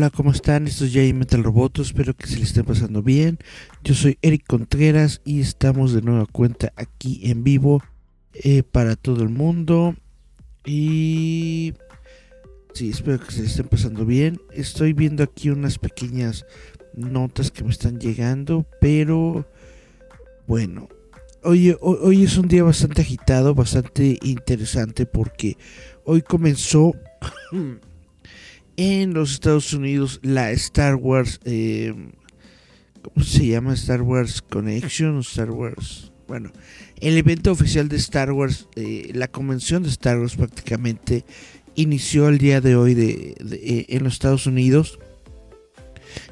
Hola, ¿cómo están? Esto es Jay Metal Roboto, espero que se les esté pasando bien. Yo soy Eric Contreras y estamos de nueva cuenta aquí en vivo eh, para todo el mundo. Y sí, espero que se les esté pasando bien. Estoy viendo aquí unas pequeñas notas que me están llegando, pero bueno, hoy, hoy es un día bastante agitado, bastante interesante porque hoy comenzó en los Estados Unidos la Star Wars, eh, ¿cómo se llama? Star Wars Connection, Star Wars. Bueno, el evento oficial de Star Wars, eh, la convención de Star Wars prácticamente inició el día de hoy de, eh, en los Estados Unidos.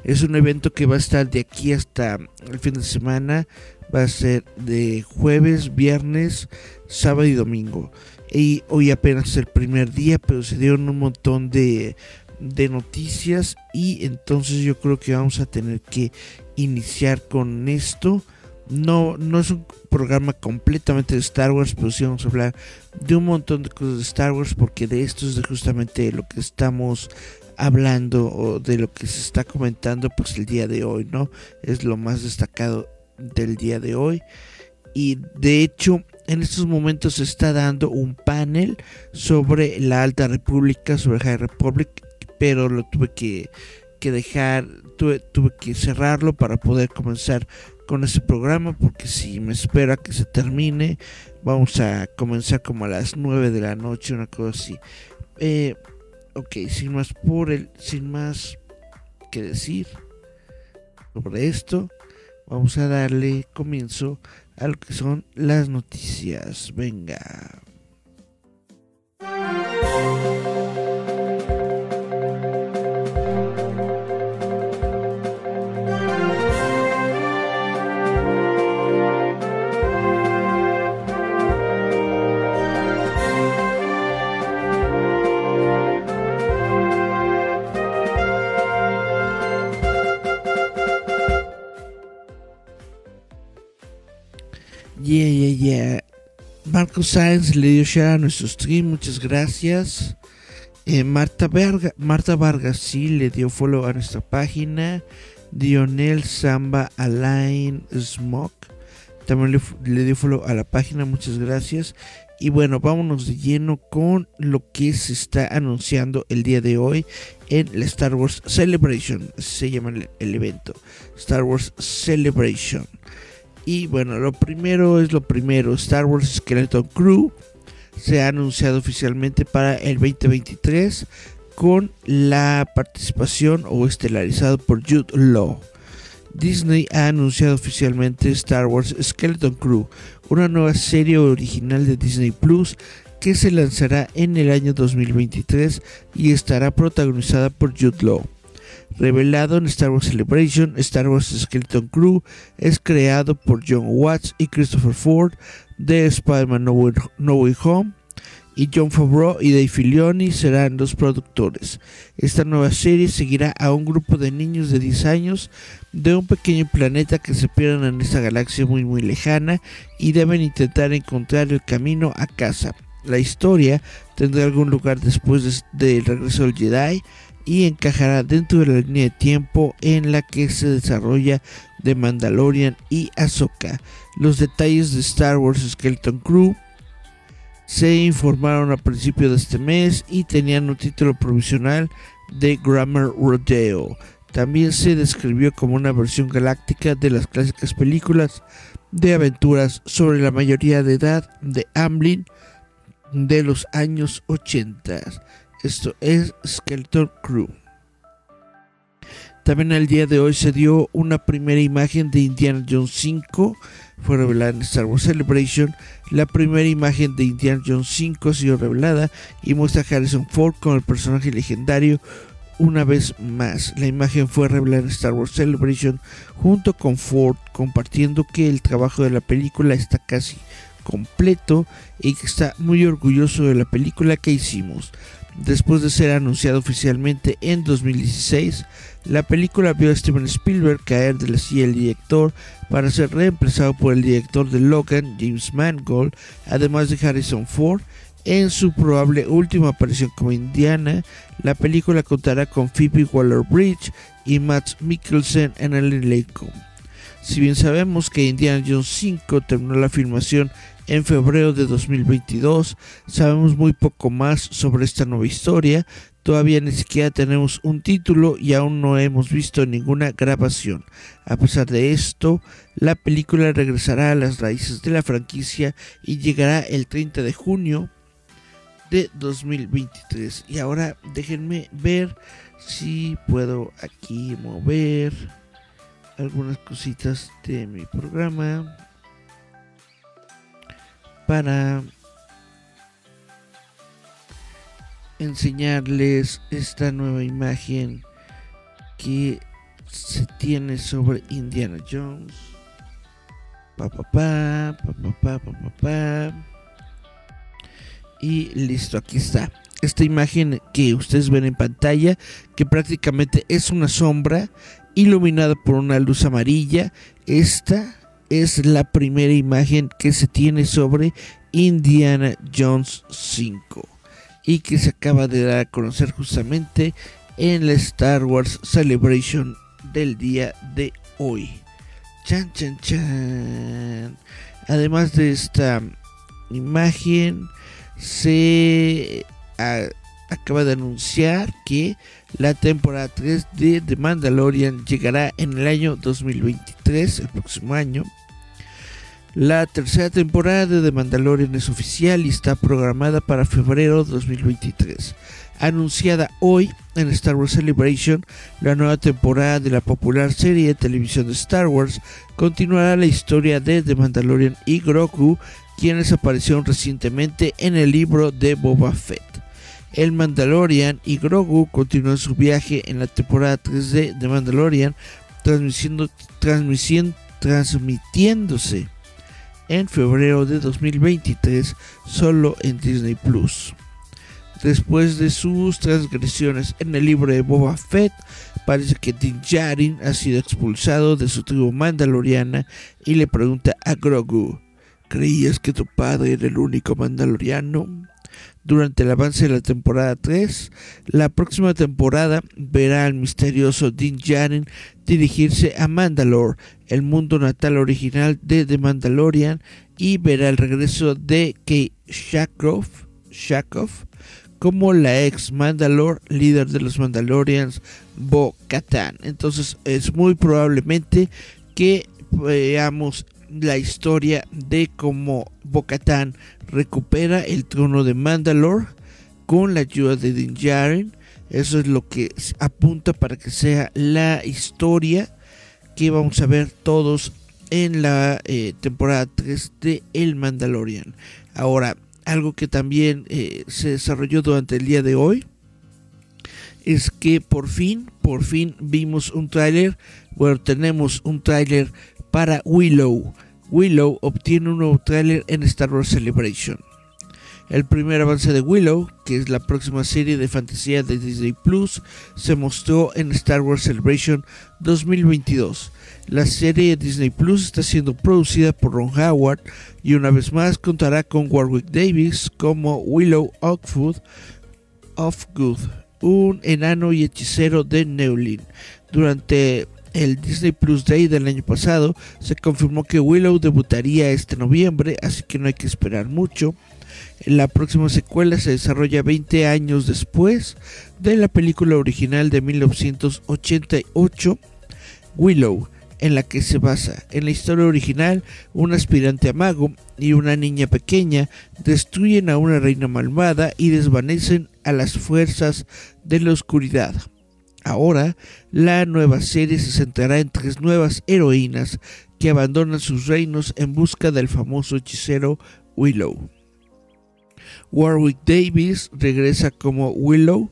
Es un evento que va a estar de aquí hasta el fin de semana. Va a ser de jueves, viernes, sábado y domingo. Y hoy apenas es el primer día, pero se dieron un montón de de noticias y entonces yo creo que vamos a tener que iniciar con esto. No, no es un programa completamente de Star Wars, pero sí vamos a hablar de un montón de cosas de Star Wars porque de esto es de justamente lo que estamos hablando o de lo que se está comentando pues el día de hoy, ¿no? Es lo más destacado del día de hoy. Y de hecho, en estos momentos se está dando un panel sobre la Alta República, sobre High Republic, pero lo tuve que, que dejar, tuve, tuve, que cerrarlo para poder comenzar con este programa, porque si me espera que se termine, vamos a comenzar como a las 9 de la noche, una cosa así. Eh, ok, sin más por el, sin más que decir sobre esto, vamos a darle comienzo a lo que son las noticias. Venga. Yeah, yeah, yeah. Marco Sáenz le dio share a nuestro stream, muchas gracias. Eh, Marta, Marta Vargas sí le dio follow a nuestra página. Dionel Samba Alain Smoke también le, dio follow a la página, muchas gracias. Y bueno, vámonos de lleno con lo que se está anunciando el día de hoy en la Star Wars Celebration, se llama el evento. Star Wars Celebration. Y bueno, lo primero es lo primero. Star Wars Skeleton Crew se ha anunciado oficialmente para el 2023 con la participación o estelarizado por Jude Law. Disney ha anunciado oficialmente Star Wars Skeleton Crew, una nueva serie original de Disney Plus que se lanzará en el año 2023 y estará protagonizada por Jude Law. Revelado en Star Wars Celebration, Star Wars Skeleton Crew es creado por John Watts y Christopher Ford de Spider-Man no, Way, Home y John Favreau y Dave Filoni serán los productores. Esta nueva serie seguirá a un grupo de niños de 10 años de un pequeño planeta que se pierden en esta galaxia muy muy lejana y deben intentar encontrar el camino a casa. La historia tendrá algún lugar después del de regreso del Jedi y encajará dentro de la línea de tiempo en la que se desarrolla The Mandalorian y Ahsoka. Los detalles de Star Wars Skeleton Crew se informaron a principios de este mes y tenían un título provisional de Grammar Rodeo. También se describió como una versión galáctica de las clásicas películas de aventuras sobre la mayoría de edad de Amblin de los años 80. Esto es Skeleton Crew. También el día de hoy se dio una primera imagen de Indiana Jones 5, fue revelada en Star Wars Celebration. La primera imagen de Indiana Jones 5 ha sido revelada y muestra a Harrison Ford como el personaje legendario una vez más. La imagen fue revelada en Star Wars Celebration junto con Ford, compartiendo que el trabajo de la película está casi completo y que está muy orgulloso de la película que hicimos. Después de ser anunciado oficialmente en 2016, la película vio a Steven Spielberg caer de la silla del director para ser reemplazado por el director de Logan, James Mangold, además de Harrison Ford. En su probable última aparición como Indiana, la película contará con Phoebe Waller-Bridge y Matt Mikkelsen en el elenco. Si bien sabemos que Indiana Jones 5 terminó la filmación en febrero de 2022. Sabemos muy poco más sobre esta nueva historia. Todavía ni siquiera tenemos un título y aún no hemos visto ninguna grabación. A pesar de esto, la película regresará a las raíces de la franquicia y llegará el 30 de junio de 2023. Y ahora déjenme ver si puedo aquí mover algunas cositas de mi programa para enseñarles esta nueva imagen que se tiene sobre Indiana Jones. Pa, pa, pa, pa, pa, pa, Y listo, aquí está. Esta imagen que ustedes ven en pantalla, que prácticamente es una sombra iluminada por una luz amarilla. Esta es la primera imagen que se tiene sobre Indiana Jones 5 y que se acaba de dar a conocer justamente en la Star Wars Celebration del día de hoy. Chan, chan, chan. Además de esta imagen, se acaba de anunciar que la temporada 3 de The Mandalorian llegará en el año 2023, el próximo año. La tercera temporada de The Mandalorian es oficial y está programada para febrero 2023. Anunciada hoy en Star Wars Celebration, la nueva temporada de la popular serie de televisión de Star Wars continuará la historia de The Mandalorian y Grogu, quienes aparecieron recientemente en el libro de Boba Fett. El Mandalorian y Grogu continúan su viaje en la temporada 3 de Mandalorian, transmitiéndose en febrero de 2023 solo en Disney Plus. Después de sus transgresiones en el libro de Boba Fett, parece que Din Djarin ha sido expulsado de su tribu mandaloriana y le pregunta a Grogu, ¿creías que tu padre era el único mandaloriano? Durante el avance de la temporada 3, la próxima temporada verá al misterioso Din Djarin dirigirse a Mandalore, el mundo natal original de The Mandalorian, y verá el regreso de Kay Shakov, Shakov como la ex Mandalore, líder de los Mandalorians, Bo Katan. Entonces es muy probablemente que veamos la historia de cómo Bo-Katan recupera el trono de Mandalore con la ayuda de Din Djarin. Eso es lo que apunta para que sea la historia que vamos a ver todos en la eh, temporada 3 de El Mandalorian. Ahora, algo que también eh, se desarrolló durante el día de hoy es que por fin, por fin vimos un tráiler, bueno, tenemos un tráiler para Willow. Willow obtiene un nuevo tráiler en Star Wars Celebration. El primer avance de Willow, que es la próxima serie de fantasía de Disney Plus, se mostró en Star Wars Celebration 2022. La serie de Disney Plus está siendo producida por Ron Howard y una vez más contará con Warwick Davis como Willow Oakwood of Good, un enano y hechicero de Neulin. Durante el Disney Plus Day del año pasado se confirmó que Willow debutaría este noviembre, así que no hay que esperar mucho. La próxima secuela se desarrolla 20 años después de la película original de 1988, Willow, en la que se basa. En la historia original, un aspirante a mago y una niña pequeña destruyen a una reina malvada y desvanecen a las fuerzas de la oscuridad. Ahora, la nueva serie se centrará en tres nuevas heroínas que abandonan sus reinos en busca del famoso hechicero Willow. Warwick Davis regresa como Willow,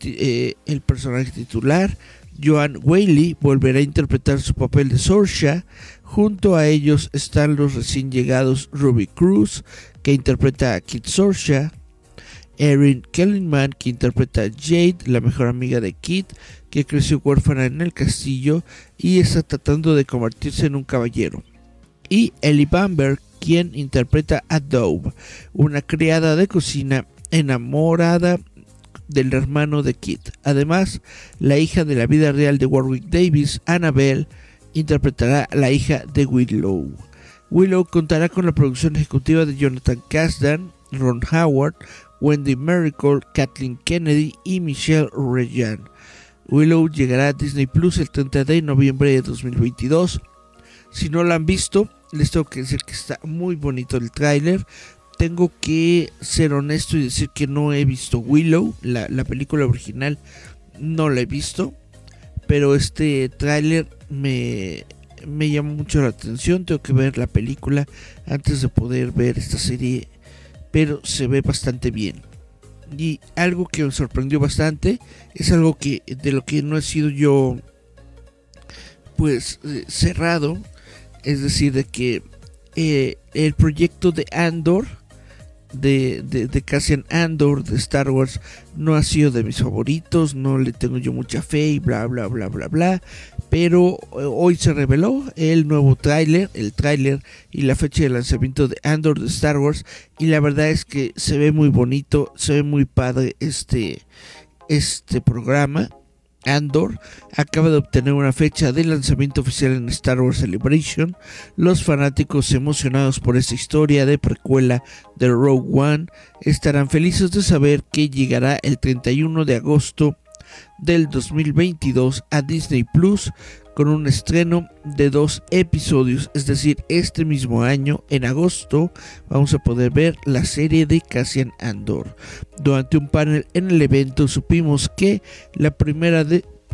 eh, el personaje titular. Joan Whaley volverá a interpretar su papel de Sorsha. Junto a ellos están los recién llegados Ruby Cruz, que interpreta a Kit Sorsha, Erin Kellyman, que interpreta a Jade, la mejor amiga de Kit, que creció huérfana en el castillo y está tratando de convertirse en un caballero. Y Ellie Bamberg, quien interpreta a Dove, una criada de cocina enamorada del hermano de Kit. Además, la hija de la vida real de Warwick Davis, Annabelle, interpretará a la hija de Willow. Willow contará con la producción ejecutiva de Jonathan Kasdan, Ron Howard, Wendy Miracle, Kathleen Kennedy y Michelle Regan. Willow llegará a Disney Plus el 30 de noviembre de 2022. Si no la han visto, les tengo que decir que está muy bonito el tráiler. Tengo que ser honesto y decir que no he visto Willow, la, la película original no la he visto, pero este tráiler me, me llama mucho la atención. Tengo que ver la película antes de poder ver esta serie, pero se ve bastante bien. Y algo que me sorprendió bastante es algo que de lo que no he sido yo pues eh, cerrado, es decir, de que eh, el proyecto de Andor de, de, Cassian Andor de Star Wars no ha sido de mis favoritos, no le tengo yo mucha fe y bla bla bla bla bla pero eh, hoy se reveló el nuevo tráiler, el tráiler y la fecha de lanzamiento de Andor de Star Wars y la verdad es que se ve muy bonito, se ve muy padre este este programa. Andor acaba de obtener una fecha de lanzamiento oficial en Star Wars Celebration. Los fanáticos emocionados por esta historia de precuela de Rogue One estarán felices de saber que llegará el 31 de agosto del 2022 a Disney Plus con un estreno de dos episodios, es decir, este mismo año, en agosto, vamos a poder ver la serie de Cassian Andor. Durante un panel en el evento supimos que la primera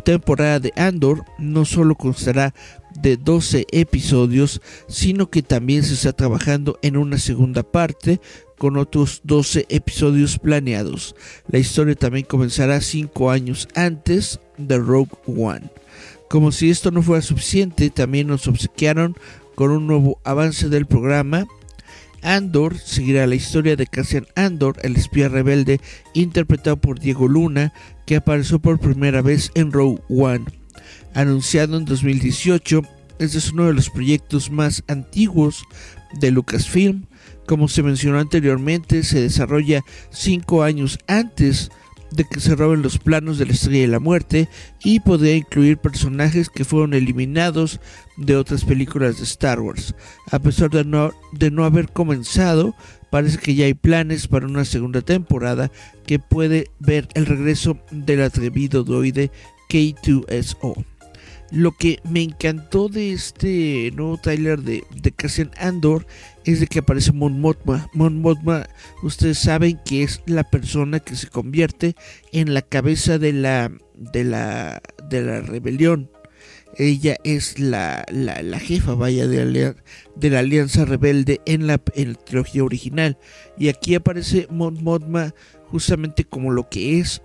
temporada de Andor no solo constará de 12 episodios, sino que también se está trabajando en una segunda parte con otros 12 episodios planeados. La historia también comenzará 5 años antes de Rogue One. Como si esto no fuera suficiente, también nos obsequiaron con un nuevo avance del programa. Andor seguirá la historia de Cassian Andor, el espía rebelde interpretado por Diego Luna, que apareció por primera vez en Rogue One. Anunciado en 2018, este es uno de los proyectos más antiguos de Lucasfilm, como se mencionó anteriormente, se desarrolla cinco años antes de que se roben los planos de la Estrella de la Muerte y podría incluir personajes que fueron eliminados de otras películas de Star Wars. A pesar de no, de no haber comenzado, parece que ya hay planes para una segunda temporada que puede ver el regreso del atrevido droide K2SO. Lo que me encantó de este nuevo trailer de, de Cassian Andor es de que aparece Mon Mothma. Mon ustedes saben que es la persona que se convierte en la cabeza de la, de la, de la rebelión. Ella es la, la, jefa, vaya, de la, de la Alianza Rebelde en la, en la trilogía original. Y aquí aparece Mon Mothma justamente como lo que es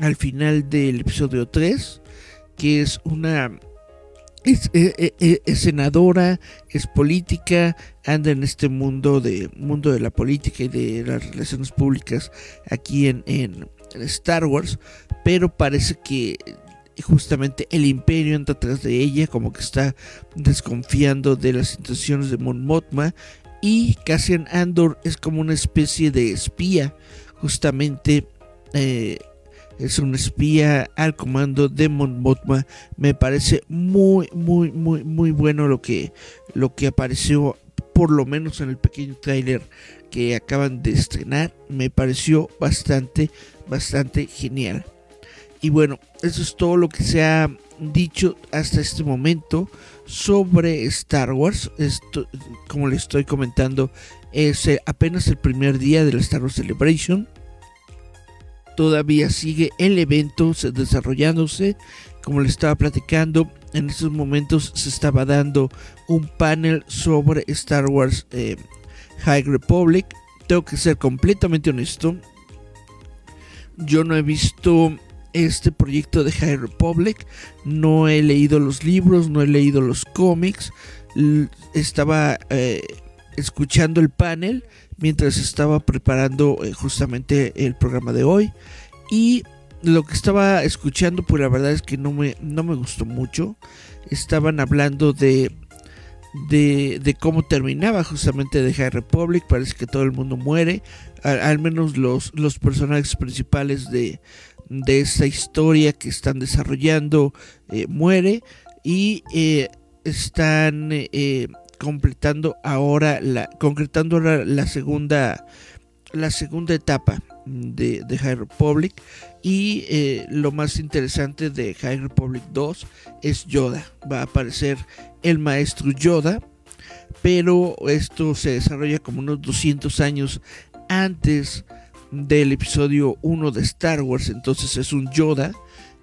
al final del episodio 3 que es una es, eh, eh, eh, es, senadora, es política, anda en este mundo de mundo de la política y de las relaciones públicas aquí en, en Star Wars, pero parece que justamente el imperio anda atrás de ella, como que está desconfiando de las intenciones de Mon Mothma y Cassian Andor es como una especie de espía, justamente eh, es un espía al comando de Mon Mothma. Me parece muy, muy, muy, muy bueno lo que, lo que apareció, por lo menos en el pequeño tráiler que acaban de estrenar. Me pareció bastante, bastante genial. Y bueno, eso es todo lo que se ha dicho hasta este momento sobre Star Wars. Esto, como les estoy comentando, es apenas el primer día de la Star Wars Celebration todavía sigue el evento desarrollándose. Como le estaba platicando, en estos momentos se estaba dando un panel sobre Star Wars eh, High Republic. Tengo que ser completamente honesto. Yo no he visto este proyecto de High Republic. No he leído los libros, no he leído los cómics. Estaba eh, escuchando el panel mientras estaba preparando eh, justamente el programa de hoy. Y lo que estaba escuchando, pues la verdad es que no me, no me gustó mucho. Estaban hablando de, de, cómo terminaba justamente de High Republic. Parece que todo el mundo muere. Al, menos los, los personajes principales de, de esta historia que están desarrollando eh, muere. Y eh, están eh, completando ahora la concretando ahora la segunda la segunda etapa de, de High Republic. Y eh, lo más interesante de High Republic 2 es Yoda. Va a aparecer el maestro Yoda pero esto se desarrolla como unos 200 años antes del episodio 1 de Star Wars. Entonces es un Yoda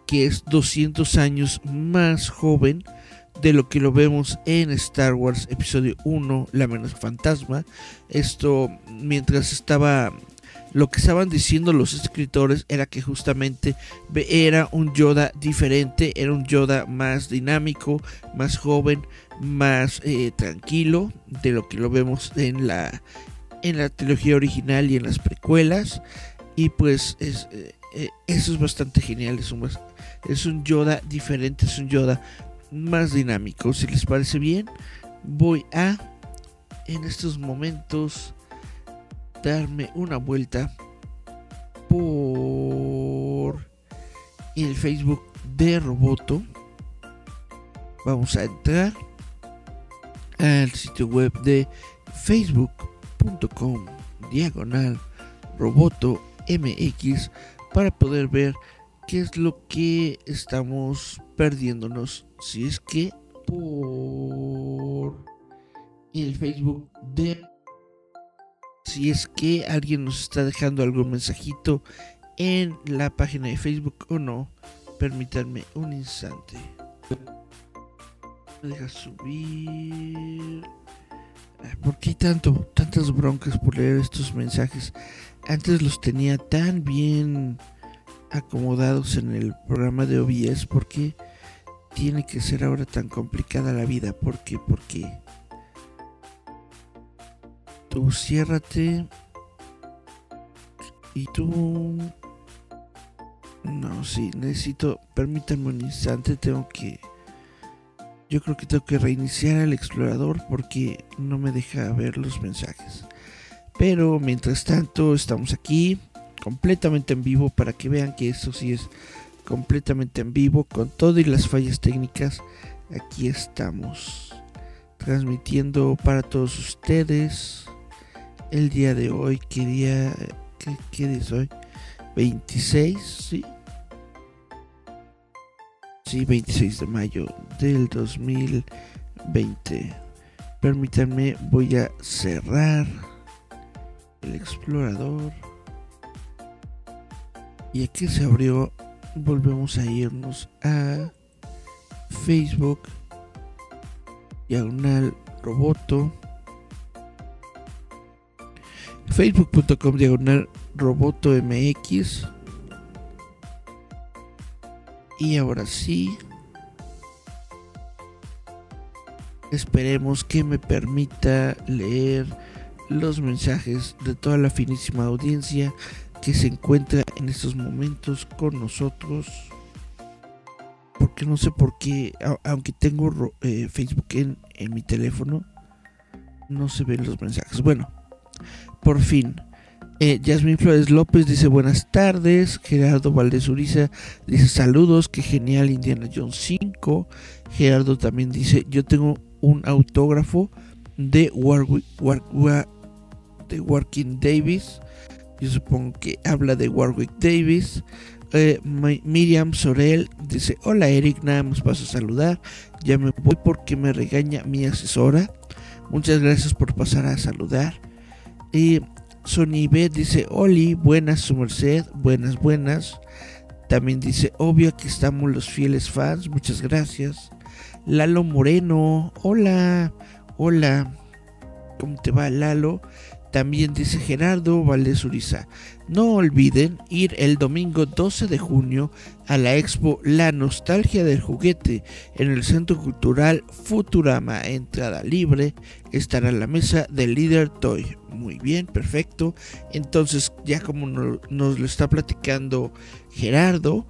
que es 200 años más joven de lo que lo vemos en Star Wars Episodio 1, La menos fantasma. Esto mientras estaba... Lo que estaban diciendo los escritores era que justamente era un Yoda diferente, era un Yoda más dinámico, más joven, más eh, tranquilo de lo que lo vemos en la, en la trilogía original y en las precuelas. Y pues es, eh, eh, eso es bastante genial, es un, es un Yoda diferente, es un Yoda más dinámico. Si les parece bien, voy a en estos momentos darme una vuelta por el Facebook de Roboto. Vamos a entrar al sitio web de facebook.com diagonal roboto mx para poder ver qué es lo que estamos perdiéndonos si es que por el Facebook de si es que alguien nos está dejando algún mensajito en la página de Facebook o no permítanme un instante. Me deja subir. ¿Por qué tanto, tantas broncas por leer estos mensajes? Antes los tenía tan bien acomodados en el programa de OBS. ¿Por qué tiene que ser ahora tan complicada la vida? ¿Por qué? Tú ciérrate. Y tú... No, sí, necesito... Permítanme un instante, tengo que... Yo creo que tengo que reiniciar el explorador porque no me deja ver los mensajes. Pero mientras tanto estamos aquí completamente en vivo para que vean que esto sí es completamente en vivo con todo y las fallas técnicas. Aquí estamos transmitiendo para todos ustedes el día de hoy. ¿Qué día, qué, qué día es hoy? 26, sí. Sí, 26 de mayo del 2020. Permítanme, voy a cerrar el explorador. Y aquí se abrió, volvemos a irnos a Facebook, diagonal roboto, facebook.com diagonal roboto mx. Y ahora sí, esperemos que me permita leer los mensajes de toda la finísima audiencia que se encuentra en estos momentos con nosotros. Porque no sé por qué, aunque tengo eh, Facebook en, mi teléfono, no se ven los mensajes. Bueno, por fin. Eh, Yasmin Flores López dice buenas tardes. Gerardo Valdez Uriza dice saludos. Que genial Indiana Jones 5. Gerardo también dice yo tengo un autógrafo de Warwick, de Working Davis. Yo supongo que habla de Warwick Davis. Eh, Miriam Sorel dice: Hola Eric, nada más paso a saludar. Ya me voy porque me regaña mi asesora. Muchas gracias por pasar a saludar. Y Sony B dice, Oli, buenas su merced, buenas, buenas. También dice, obvio que estamos los fieles fans, muchas gracias. Lalo Moreno, hola, hola. ¿Cómo te va Lalo? También dice Gerardo Valdés Uriza. No olviden ir el domingo 12 de junio a la expo La Nostalgia del Juguete en el Centro Cultural Futurama. Entrada libre. Estará la mesa del líder Toy. Muy bien, perfecto. Entonces, ya como nos lo está platicando Gerardo,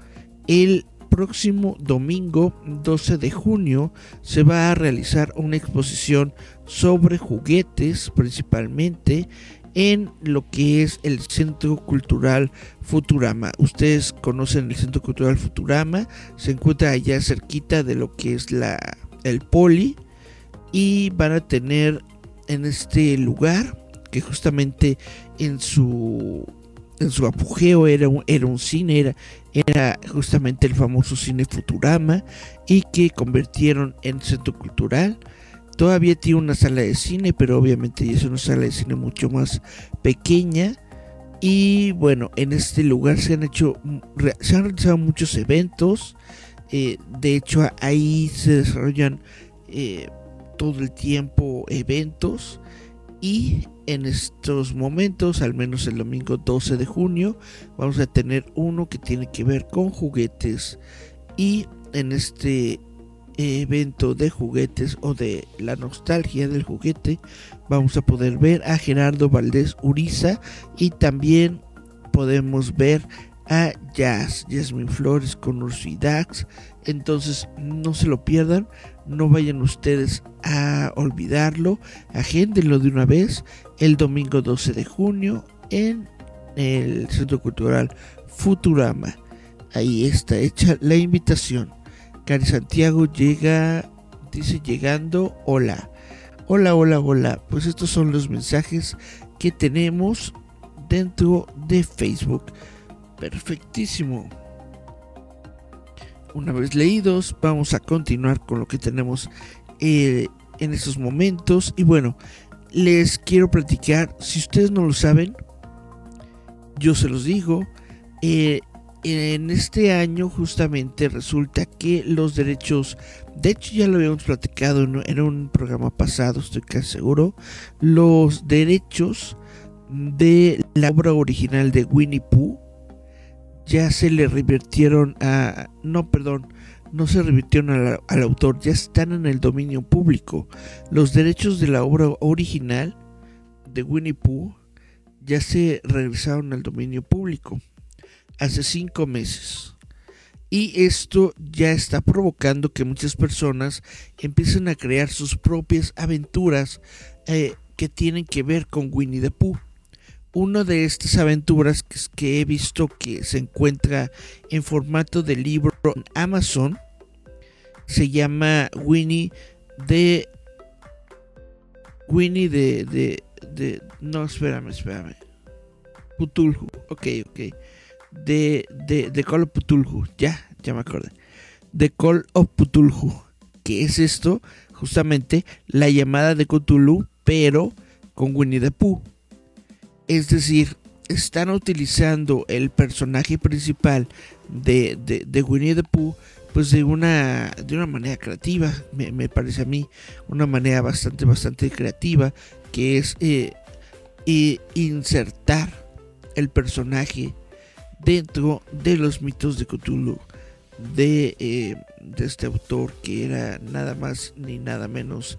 el próximo domingo 12 de junio se va a realizar una exposición sobre juguetes principalmente en lo que es el Centro Cultural Futurama. Ustedes conocen el Centro Cultural Futurama, se encuentra allá cerquita de lo que es la el Poli y van a tener en este lugar que justamente en su en su apogeo era un, era un cine, era, era justamente el famoso cine Futurama y que convirtieron en centro cultural Todavía tiene una sala de cine, pero obviamente es una sala de cine mucho más pequeña. Y bueno, en este lugar se han hecho, se han realizado muchos eventos. Eh, de hecho, ahí se desarrollan eh, todo el tiempo eventos. Y en estos momentos, al menos el domingo 12 de junio, vamos a tener uno que tiene que ver con juguetes. Y en este evento de juguetes o de la nostalgia del juguete, vamos a poder ver a Gerardo Valdés Uriza y también podemos ver a Jazz, Jasmine Flores con Ursi Dax. Entonces no se lo pierdan, no vayan ustedes a olvidarlo, agéndenlo de una vez el domingo 12 de junio en el Centro Cultural Futurama. Ahí está hecha la invitación. Cari Santiago llega, dice llegando, hola. Hola, hola, hola. Pues estos son los mensajes que tenemos dentro de Facebook. Perfectísimo. Una vez leídos, vamos a continuar con lo que tenemos eh, en estos momentos. Y bueno, les quiero platicar, si ustedes no lo saben, yo se los digo, eh, en este año justamente resulta que los derechos, de hecho ya lo habíamos platicado en, un programa pasado, estoy casi seguro, los derechos de la obra original de Winnie Pooh ya se le revirtieron a, no, perdón, no se revirtieron al autor, ya están en el dominio público. Los derechos de la obra original de Winnie Pooh ya se regresaron al dominio público hace cinco meses. Y esto ya está provocando que muchas personas empiecen a crear sus propias aventuras eh, que tienen que ver con Winnie the Pooh. Una de estas aventuras que, que he visto que se encuentra en formato de libro en Amazon se llama Winnie de Winnie de, de, de no espérame espérame Putulhu ok ok de, de, Call of Putulhu. Ya, ya me acordé. The Call of Putulhu. ¿Qué es esto? Justamente la llamada de Cthulhu, pero con Winnie the Pooh. Es decir, están utilizando el personaje principal de, de, Winnie the Pooh pues de una de una manera creativa me, parece a mí una manera bastante bastante creativa que es eh, insertar el personaje dentro de los mitos de Cthulhu eh, de este autor que era nada más ni nada menos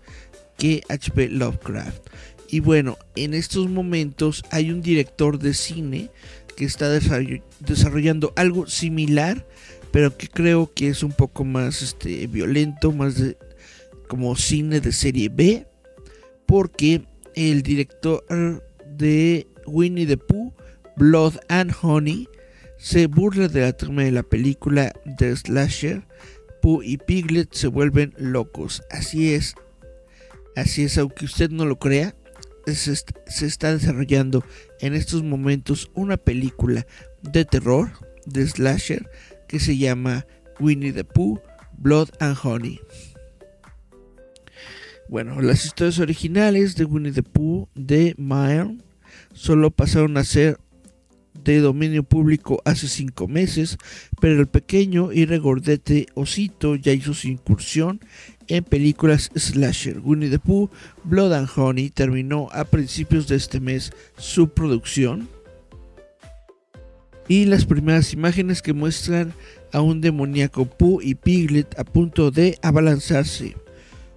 que H.P. Lovecraft. Y bueno, en estos momentos hay un director de cine que está desarrollando algo similar, pero que creo que es un poco más este, violento, más de, como cine de serie B, porque el director de Winnie the Pooh, Blood and Honey, se burla de la trama de la película The Slasher. Pooh y Piglet se vuelven locos. Así es. Así es, aunque usted no lo crea, se, está desarrollando en estos momentos una película de terror de slasher que se llama Winnie the Pooh, Blood and Honey. Bueno, las historias originales de Winnie the Pooh de Meyer solo pasaron a ser de dominio público hace cinco meses, pero el pequeño y regordete osito ya hizo su incursión en películas slasher. Winnie the Pooh, Blood and Honey terminó a principios de este mes su producción. Y las primeras imágenes que muestran a un demoníaco Pooh y Piglet a punto de abalanzarse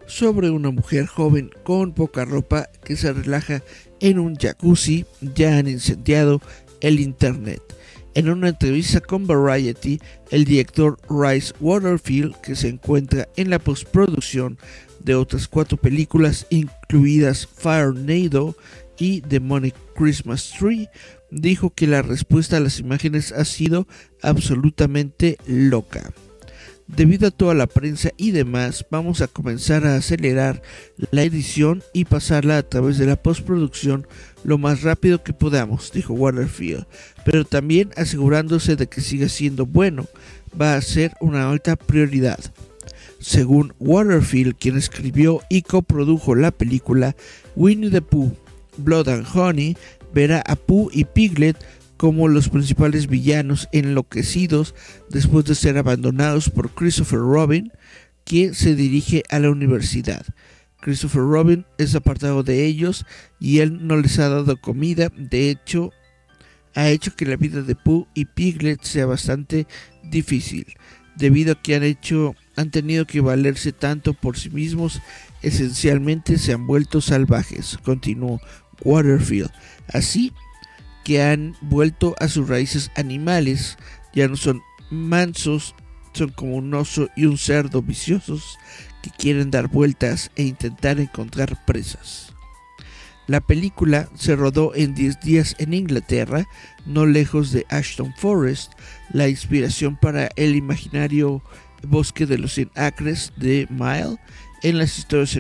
sobre una mujer joven con poca ropa que se relaja en un jacuzzi ya han incendiado el Internet. En una entrevista con Variety, el director Rice Waterfield, que se encuentra en la postproducción de otras cuatro películas, incluidas Fire Nado y Demonic Christmas Tree, dijo que la respuesta a las imágenes ha sido absolutamente loca. Debido a toda la prensa y demás, vamos a comenzar a acelerar la edición y pasarla a través de la postproducción lo más rápido que podamos, dijo Waterfield, pero también asegurándose de que siga siendo bueno, va a ser una alta prioridad. Según Waterfield, quien escribió y coprodujo la película, Winnie the Pooh, Blood and Honey verá a Pooh y Piglet como los principales villanos enloquecidos después de ser abandonados por Christopher Robin, que se dirige a la universidad. Christopher Robin es apartado de ellos y él no les ha dado comida, de hecho ha hecho que la vida de Pooh y Piglet sea bastante difícil, debido a que han hecho han tenido que valerse tanto por sí mismos, esencialmente se han vuelto salvajes, continuó Waterfield. Así que han vuelto a sus raíces animales, ya no son mansos, son como un oso y un cerdo viciosos que quieren dar vueltas e intentar encontrar presas. La película se rodó en 10 días en Inglaterra, no lejos de Ashton Forest, la inspiración para el imaginario Bosque de los Cien Acres de Mile en las historias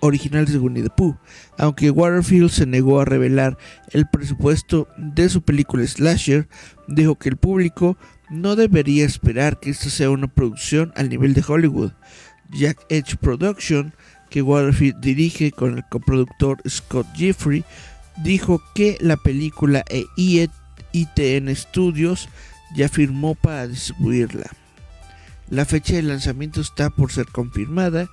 originales de Winnie the Pooh, aunque Waterfield se negó a revelar el presupuesto de su película Slasher, dijo que el público no debería esperar que esta sea una producción al nivel de Hollywood. Jack Edge Production, que Waterfield dirige con el coproductor Scott Jeffrey, dijo que la película e ITN Studios ya firmó para distribuirla. La fecha de lanzamiento está por ser confirmada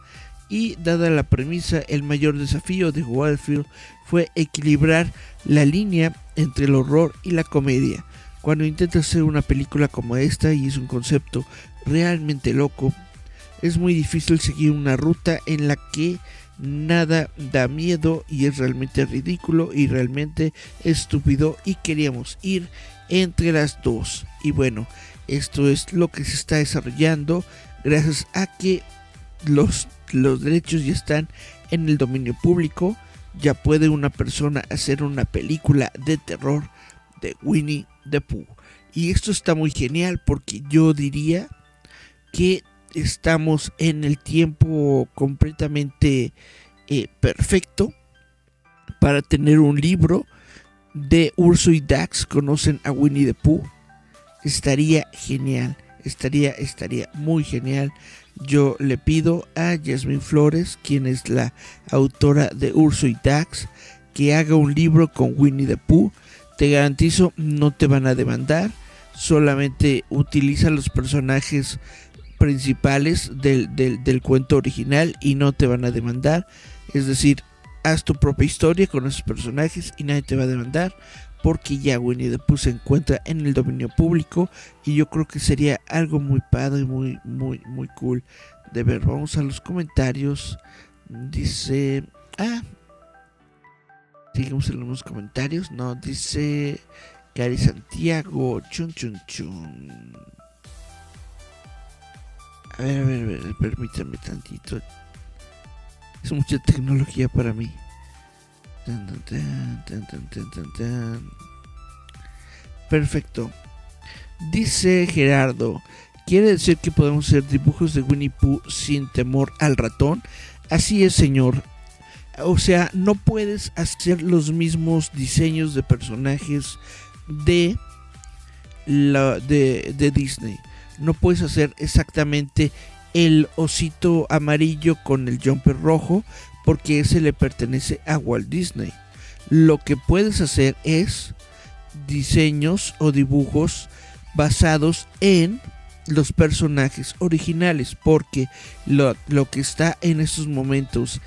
y dada la premisa, el mayor desafío de Wildfield fue equilibrar la línea entre el horror y la comedia. Cuando intenta hacer una película como esta y es un concepto realmente loco, es muy difícil seguir una ruta en la que nada da miedo y es realmente ridículo y realmente estúpido y queríamos ir entre las dos. Y bueno, esto es lo que se está desarrollando gracias a que los los derechos ya están en el dominio público. Ya puede una persona hacer una película de terror de Winnie the Pooh. Y esto está muy genial porque yo diría que estamos en el tiempo completamente eh, perfecto para tener un libro de Urso y Dax conocen a Winnie the Pooh. Estaría genial, estaría, estaría muy genial yo le pido a Jasmine Flores, quien es la autora de Urso y Dax, que haga un libro con Winnie the Pooh. Te garantizo, no te van a demandar. Solamente utiliza los personajes principales del, del cuento original y no te van a demandar. Es decir, haz tu propia historia con esos personajes y nadie te va a demandar porque ya Winnie the Pooh se encuentra en el dominio público y yo creo que sería algo muy padre, muy, muy, muy cool de ver. Vamos a los comentarios. Dice, ah, seguimos en los comentarios. No, dice Cari Santiago, chun chun chun. A ver, a ver, a ver, permítame tantito. Es mucha tecnología para mí. Perfecto. Dice Gerardo, ¿quiere decir que podemos hacer dibujos de Winnie Pooh sin temor al ratón? Así es, señor. O sea, no puedes hacer los mismos diseños de personajes de, la, de, de Disney. No puedes hacer exactamente el osito amarillo con el jumper rojo porque ese le pertenece a Walt Disney. lo que puedes hacer es diseños o dibujos basados en los personajes originales porque lo, que está en estos momentos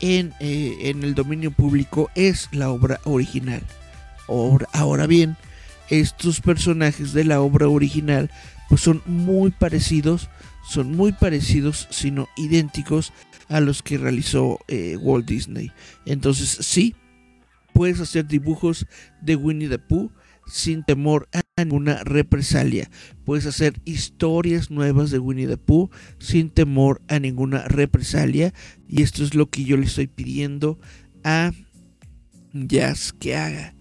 en, eh, en, el dominio público es la obra original ahora, ahora bien estos personajes de la obra original pues son muy parecidos son muy parecidos sino idénticos a los que realizó eh, Walt Disney entonces sí puedes hacer dibujos de Winnie the Pooh sin temor a ninguna represalia. Puedes hacer historias nuevas de Winnie the Pooh sin temor a ninguna represalia. Y esto es lo que yo le estoy pidiendo a Jazz que haga.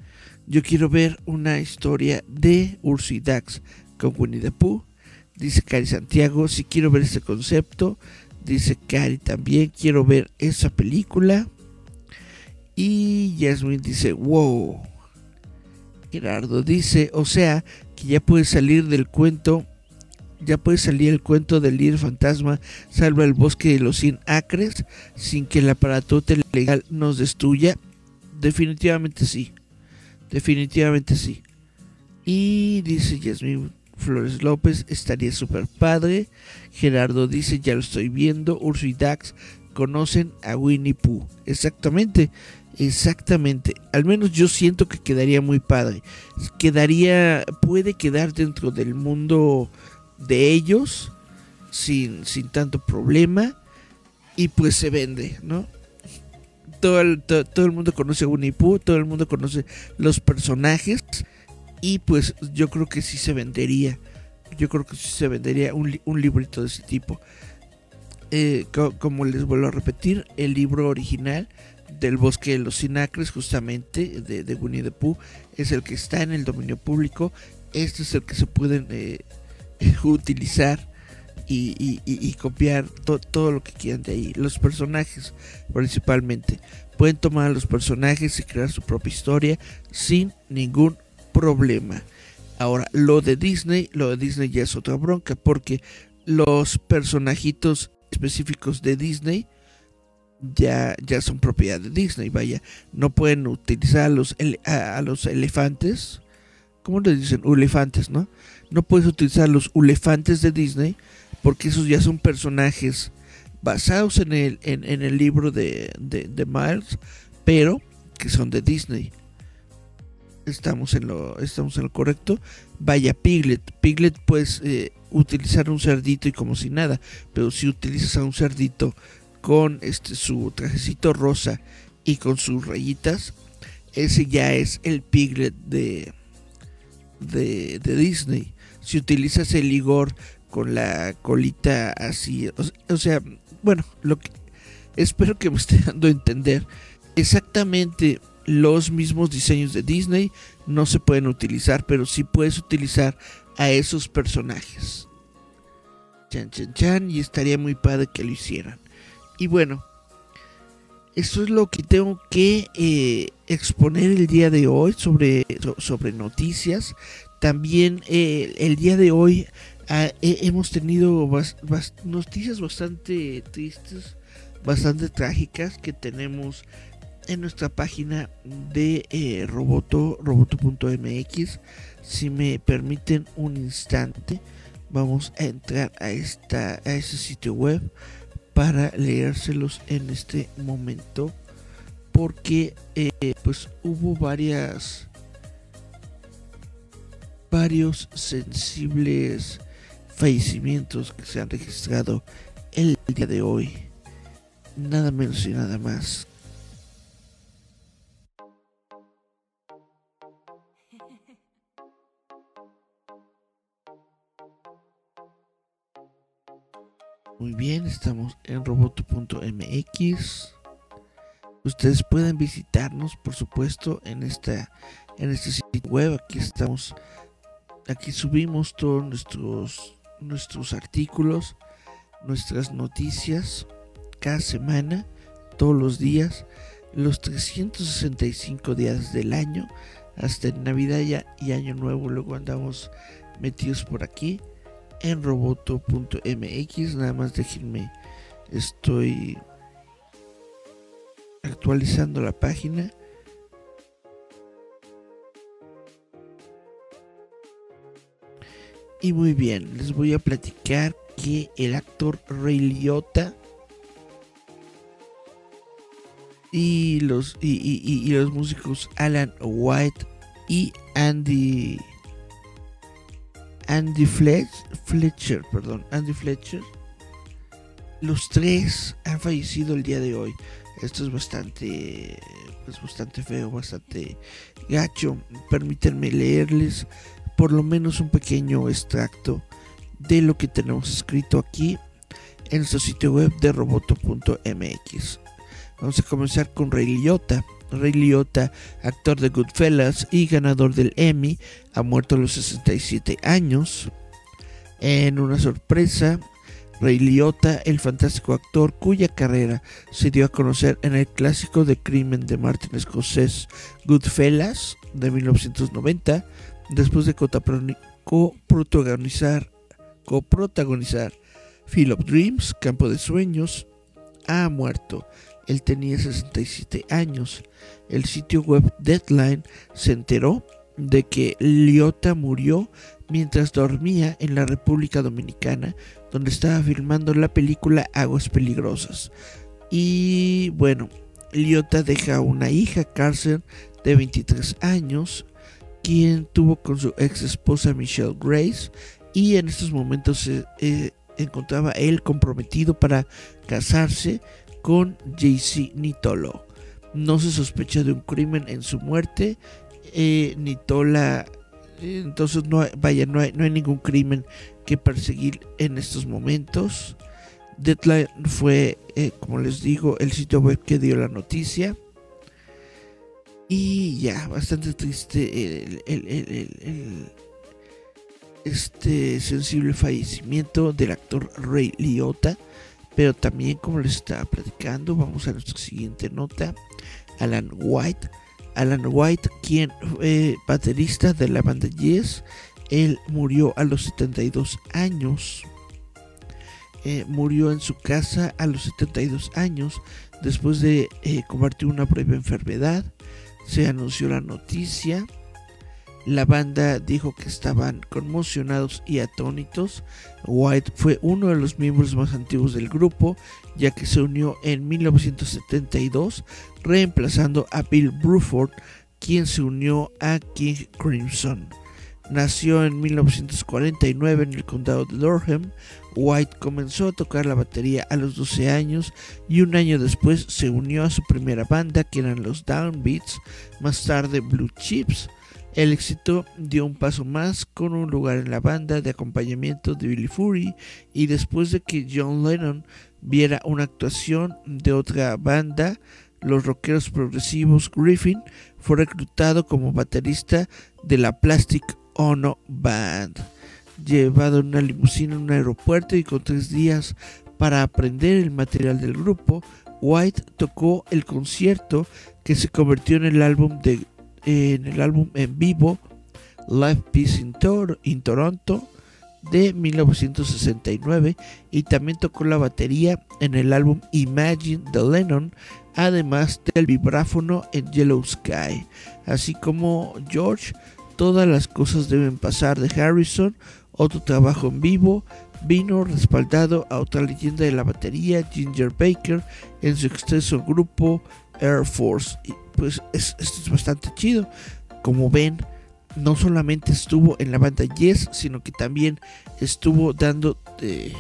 Yo quiero ver una historia de Urso y Dax con Winnie the Pooh. Dice Cari Santiago, si quiero ver ese concepto. Dice Cari también, quiero ver esa película. Y Jasmine dice, wow, Gerardo dice, o sea, que ya puede salir del cuento, ya puede salir el cuento del líder fantasma salva el bosque de los 100 acres sin que el aparato legal nos destruya. Definitivamente sí, definitivamente sí. Y dice Yasmin Flores López, estaría súper padre. Gerardo dice, ya lo estoy viendo. Urso y Dax conocen a Winnie Pooh. Exactamente. Exactamente, al menos yo siento que quedaría muy padre. Quedaría, puede quedar dentro del mundo de ellos sin, sin tanto problema y pues se vende, ¿no? Todo el, todo, el mundo conoce a Winnie Pooh, todo el mundo conoce los personajes y pues yo creo que sí se vendería. Yo creo que sí se vendería un, un librito de ese tipo. Eh, como les vuelvo a repetir, el libro original del bosque de los sinacres, justamente de, de, Winnie Pooh, es el que está en el dominio público. Este es el que se pueden eh, utilizar y, copiar todo lo que quieran de ahí. Los personajes, principalmente. Pueden tomar a los personajes y crear su propia historia sin ningún problema. Ahora, lo de Disney, lo de Disney ya es otra bronca, porque los personajitos específicos de Disney ya, ya son propiedad de Disney, vaya. No pueden utilizar a los, a, los elefantes. ¿Cómo le dicen? Elefantes, ¿no? No puedes utilizar los elefantes de Disney porque esos ya son personajes basados en el, en, el libro de, de, Miles, pero que son de Disney. Estamos en lo, estamos en lo correcto. Vaya, Piglet. Piglet puedes eh, utilizar un cerdito y como si nada, pero si utilizas a un cerdito con este su trajecito rosa y con sus rayitas, ese ya es el Piglet de, de, Disney. Si utilizas el Igor con la colita así, o, sea, bueno, lo que espero que me esté dando a entender. Exactamente los mismos diseños de Disney no se pueden utilizar, pero sí puedes utilizar a esos personajes. Chan, chan, chan, y estaría muy padre que lo hicieran. Y bueno, eso es lo que tengo que eh, exponer el día de hoy sobre, sobre noticias. También eh, el día de hoy ah, hemos tenido noticias bastante tristes, bastante trágicas que tenemos en nuestra página de eh, roboto, roboto.mx. Si me permiten un instante, vamos a entrar a, esta, a ese sitio web para leérselos en este momento porque eh, pues hubo varias varios sensibles fallecimientos que se han registrado el día de hoy nada menos y nada más Muy bien, estamos en roboto.mx. Ustedes pueden visitarnos, por supuesto, en esta en este sitio web. Aquí estamos, aquí subimos todos nuestros nuestros artículos, nuestras noticias cada semana, todos los días, los 365 días del año, hasta Navidad y Año Nuevo. Luego andamos metidos por aquí en roboto.mx. Nada más déjenme, estoy actualizando la página. Y muy bien, les voy a platicar que el actor Ray Liotta y los, y, y, y los músicos Alan White y Andy Andy Fletcher, perdón, Andy Fletcher. Los tres han fallecido el día de hoy. Esto es bastante, pues bastante feo, bastante gacho. Permítanme leerles por lo menos un pequeño extracto de lo que tenemos escrito aquí en nuestro sitio web de roboto.mx. Vamos a comenzar con Ray Liotta. Ray Liotta, actor de Goodfellas y ganador del Emmy, ha muerto a los 67 años. En una sorpresa, Ray Liotta, el fantástico actor cuya carrera se dio a conocer en el clásico de crimen de Martin Scorsese, Goodfellas, de 1990, después de coprotagonizar, coprotagonizar Field of Dreams, Campo de Sueños, ha muerto. Él tenía 67 años. El sitio web Deadline se enteró de que Liotta murió mientras dormía en la República Dominicana, donde estaba filmando la película Aguas Peligrosas. Y bueno, Liotta deja una hija, Carson, de 23 años, quien tuvo con su ex esposa Michelle Grace, y en estos momentos se eh, encontraba él comprometido para casarse con JC Nitolo. No se sospecha de un crimen en su muerte. Eh, Nitola, eh, entonces no hay, vaya, no hay, no hay ningún crimen que perseguir en estos momentos. Deadline fue, eh, como les digo, el sitio web que dio la noticia. Y ya, bastante triste el, el, este sensible fallecimiento del actor Ray Liotta pero también, como les estaba platicando, vamos a nuestra siguiente nota. Alan White. Alan White, quien fue baterista de la banda Yes, él murió a los 72 años. Eh, murió en su casa a los 72 años después de eh, combatir una breve enfermedad. Se anunció la noticia la banda dijo que estaban conmocionados y atónitos. White fue uno de los miembros más antiguos del grupo, ya que se unió en 1972, reemplazando a Bill Bruford, quien se unió a King Crimson. Nació en 1949 en el condado de Durham. White comenzó a tocar la batería a los 12 años y un año después se unió a su primera banda, que eran los Downbeats, más tarde Blue Chips. El éxito dio un paso más con un lugar en la banda de acompañamiento de Billy Fury y después de que John Lennon viera una actuación de otra banda, los rockeros progresivos Griffin fue reclutado como baterista de la Plastic Ono Band. Llevado en una limusina en un aeropuerto y con tres días para aprender el material del grupo, White tocó el concierto que se convirtió en el álbum de en el álbum en vivo Live Peace in, Toronto de 1969 y también tocó la batería en el álbum Imagine de Lennon, además del vibráfono en Yellow Sky. Así como George, todas las cosas deben pasar de Harrison, otro trabajo en vivo, vino respaldado a otra leyenda de la batería, Ginger Baker, en su extenso grupo Air Force pues esto es bastante chido. Como ven, no solamente estuvo en la banda Yes, sino que también estuvo dando de,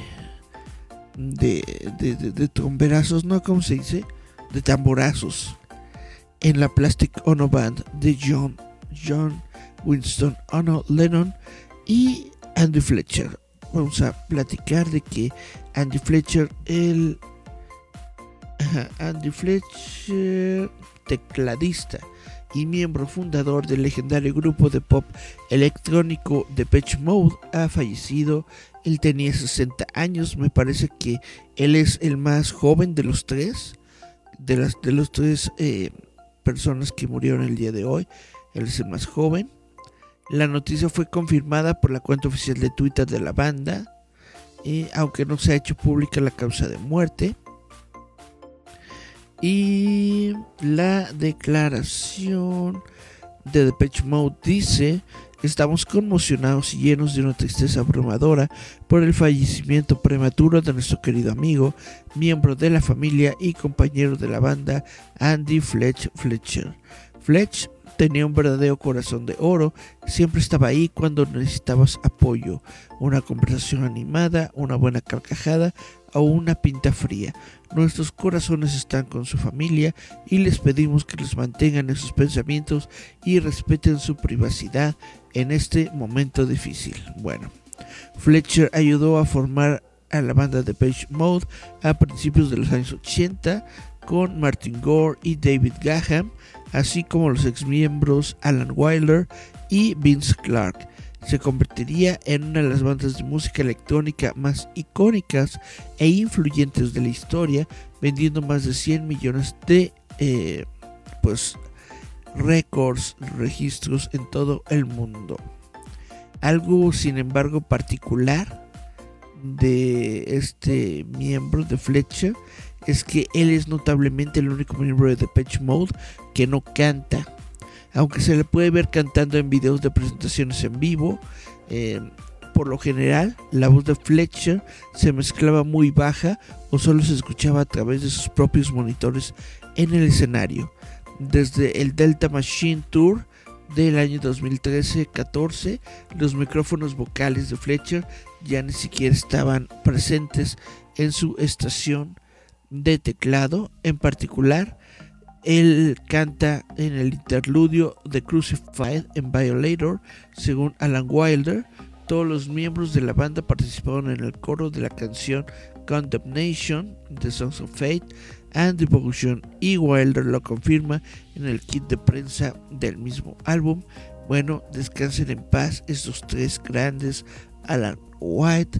de, de, tromberazos, ¿no? ¿Cómo se dice? De tamborazos en la Plastic Ono Band de John, John Winston Ono Lennon y Andy Fletcher. Vamos a platicar de que Andy Fletcher, el Andy Fletcher tecladista y miembro fundador del legendario grupo de pop electrónico Depeche Mode, ha fallecido. Él tenía 60 años, me parece que él es el más joven de los tres, de las de los tres eh, personas que murieron el día de hoy. Él es el más joven. La noticia fue confirmada por la cuenta oficial de Twitter de la banda, eh, aunque no se ha hecho pública la causa de muerte. Y la declaración de Depeche Mode dice, Estamos conmocionados y llenos de una tristeza abrumadora por el fallecimiento prematuro de nuestro querido amigo, miembro de la familia y compañero de la banda, Andy Fletch Fletcher. Fletch tenía un verdadero corazón de oro, siempre estaba ahí cuando necesitabas apoyo, una conversación animada, una buena carcajada o una pinta fría. Nuestros corazones están con su familia y les pedimos que los mantengan en sus pensamientos y respeten su privacidad en este momento difícil. Bueno, Fletcher ayudó a formar a la banda de Page Mode a principios de los años 80 con Martin Gore y David Gaham, así como los exmiembros Alan Wilder y Vince Clark. Se convertiría en una de las bandas de música electrónica más icónicas e influyentes de la historia, vendiendo más de 100 millones de eh, pues récords, registros en todo el mundo. Algo, sin embargo, particular de este miembro de Fletcher es que él es notablemente el único miembro de Depeche Mode que no canta. Aunque se le puede ver cantando en videos de presentaciones en vivo, eh, por lo general la voz de Fletcher se mezclaba muy baja o solo se escuchaba a través de sus propios monitores en el escenario desde el Delta Machine Tour del año 2013-14, los micrófonos vocales de Fletcher ya ni siquiera estaban presentes en su estación de teclado. En particular, él canta en el interludio de Crucified en Violator, según Alan Wilder. Todos los miembros de la banda participaron en el coro de la canción Condemnation de Songs of Fate and Devotion y Wilder lo confirma en el kit de prensa del mismo álbum. Bueno, descansen en paz estos tres grandes, Alan White,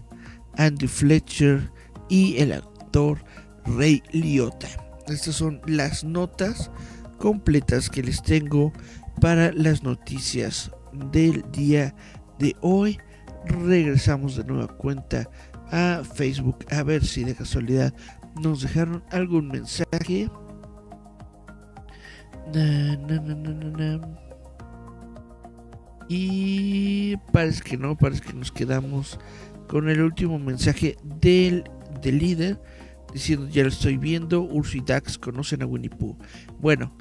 Andy Fletcher y el actor Ray Liotta. Estas son las notas completas que les tengo para las noticias del día de hoy. Regresamos de nueva cuenta a Facebook a ver si de casualidad nos dejaron algún mensaje. y parece que no, parece que nos quedamos con el último mensaje del, del líder diciendo ya lo estoy viendo, Urso y Dax conocen a Winnie Pooh. Bueno,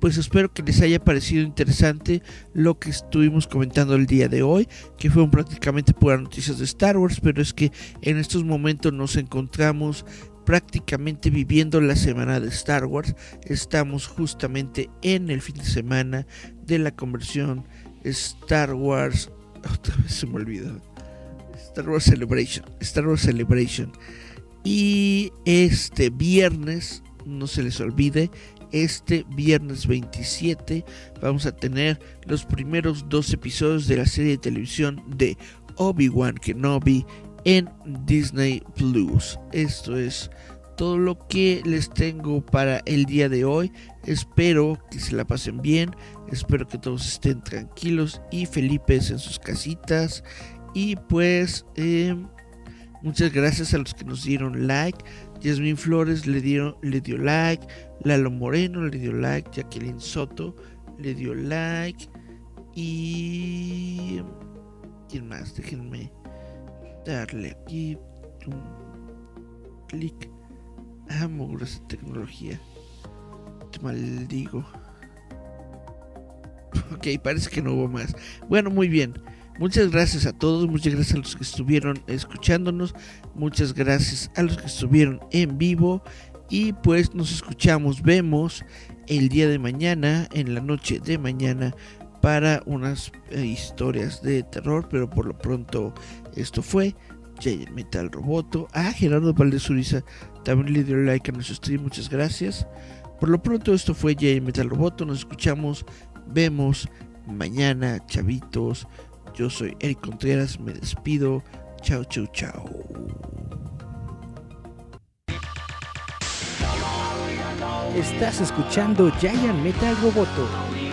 pues espero que les haya parecido interesante lo que estuvimos comentando el día de hoy, que fueron prácticamente puras noticias de Star Wars, pero es que en estos momentos nos encontramos prácticamente viviendo la semana de Star Wars. Estamos justamente en el fin de semana de la conversión Star Wars. Otra vez se me olvidó. Star Wars Celebration. Star Wars Celebration. Y este viernes, no se les olvide, este viernes 27 vamos a tener los primeros dos episodios de la serie de televisión de Obi-Wan Kenobi en Disney Plus. Esto es todo lo que les tengo para el día de hoy. Espero que se la pasen bien. Espero que todos estén tranquilos y felices en sus casitas. Y pues em, muchas gracias a los que nos dieron like. Jasmine Flores le, dio, le dio like. Lalo Moreno le dio like. Jacqueline Soto le dio like. Y... ¿Quién más? Déjenme darle aquí un clic. Amo esa tecnología. Te maldigo. Ok, parece que no hubo más. Bueno, muy bien. Muchas gracias a todos, muchas gracias a los que estuvieron escuchándonos, muchas gracias a los que estuvieron en vivo y pues nos escuchamos, vemos el día de mañana, en la noche de mañana, para unas eh, historias de terror, pero por lo pronto esto fue Giant Metal Roboto. A Gerardo Valdez también le dio like a nuestro stream, muchas gracias. Por lo pronto esto fue Giant Metal Roboto, nos escuchamos, vemos mañana, chavitos. Yo soy Eric Contreras, me despido. Chao, chao, chao. Estás escuchando Giant Metal Roboto.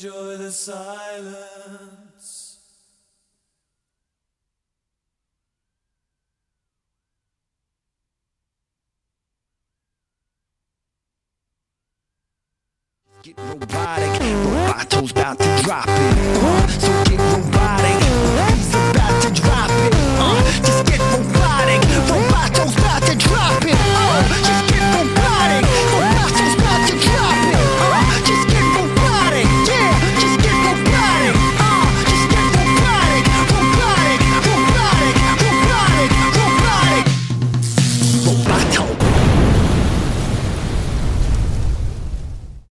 Enjoy the silence.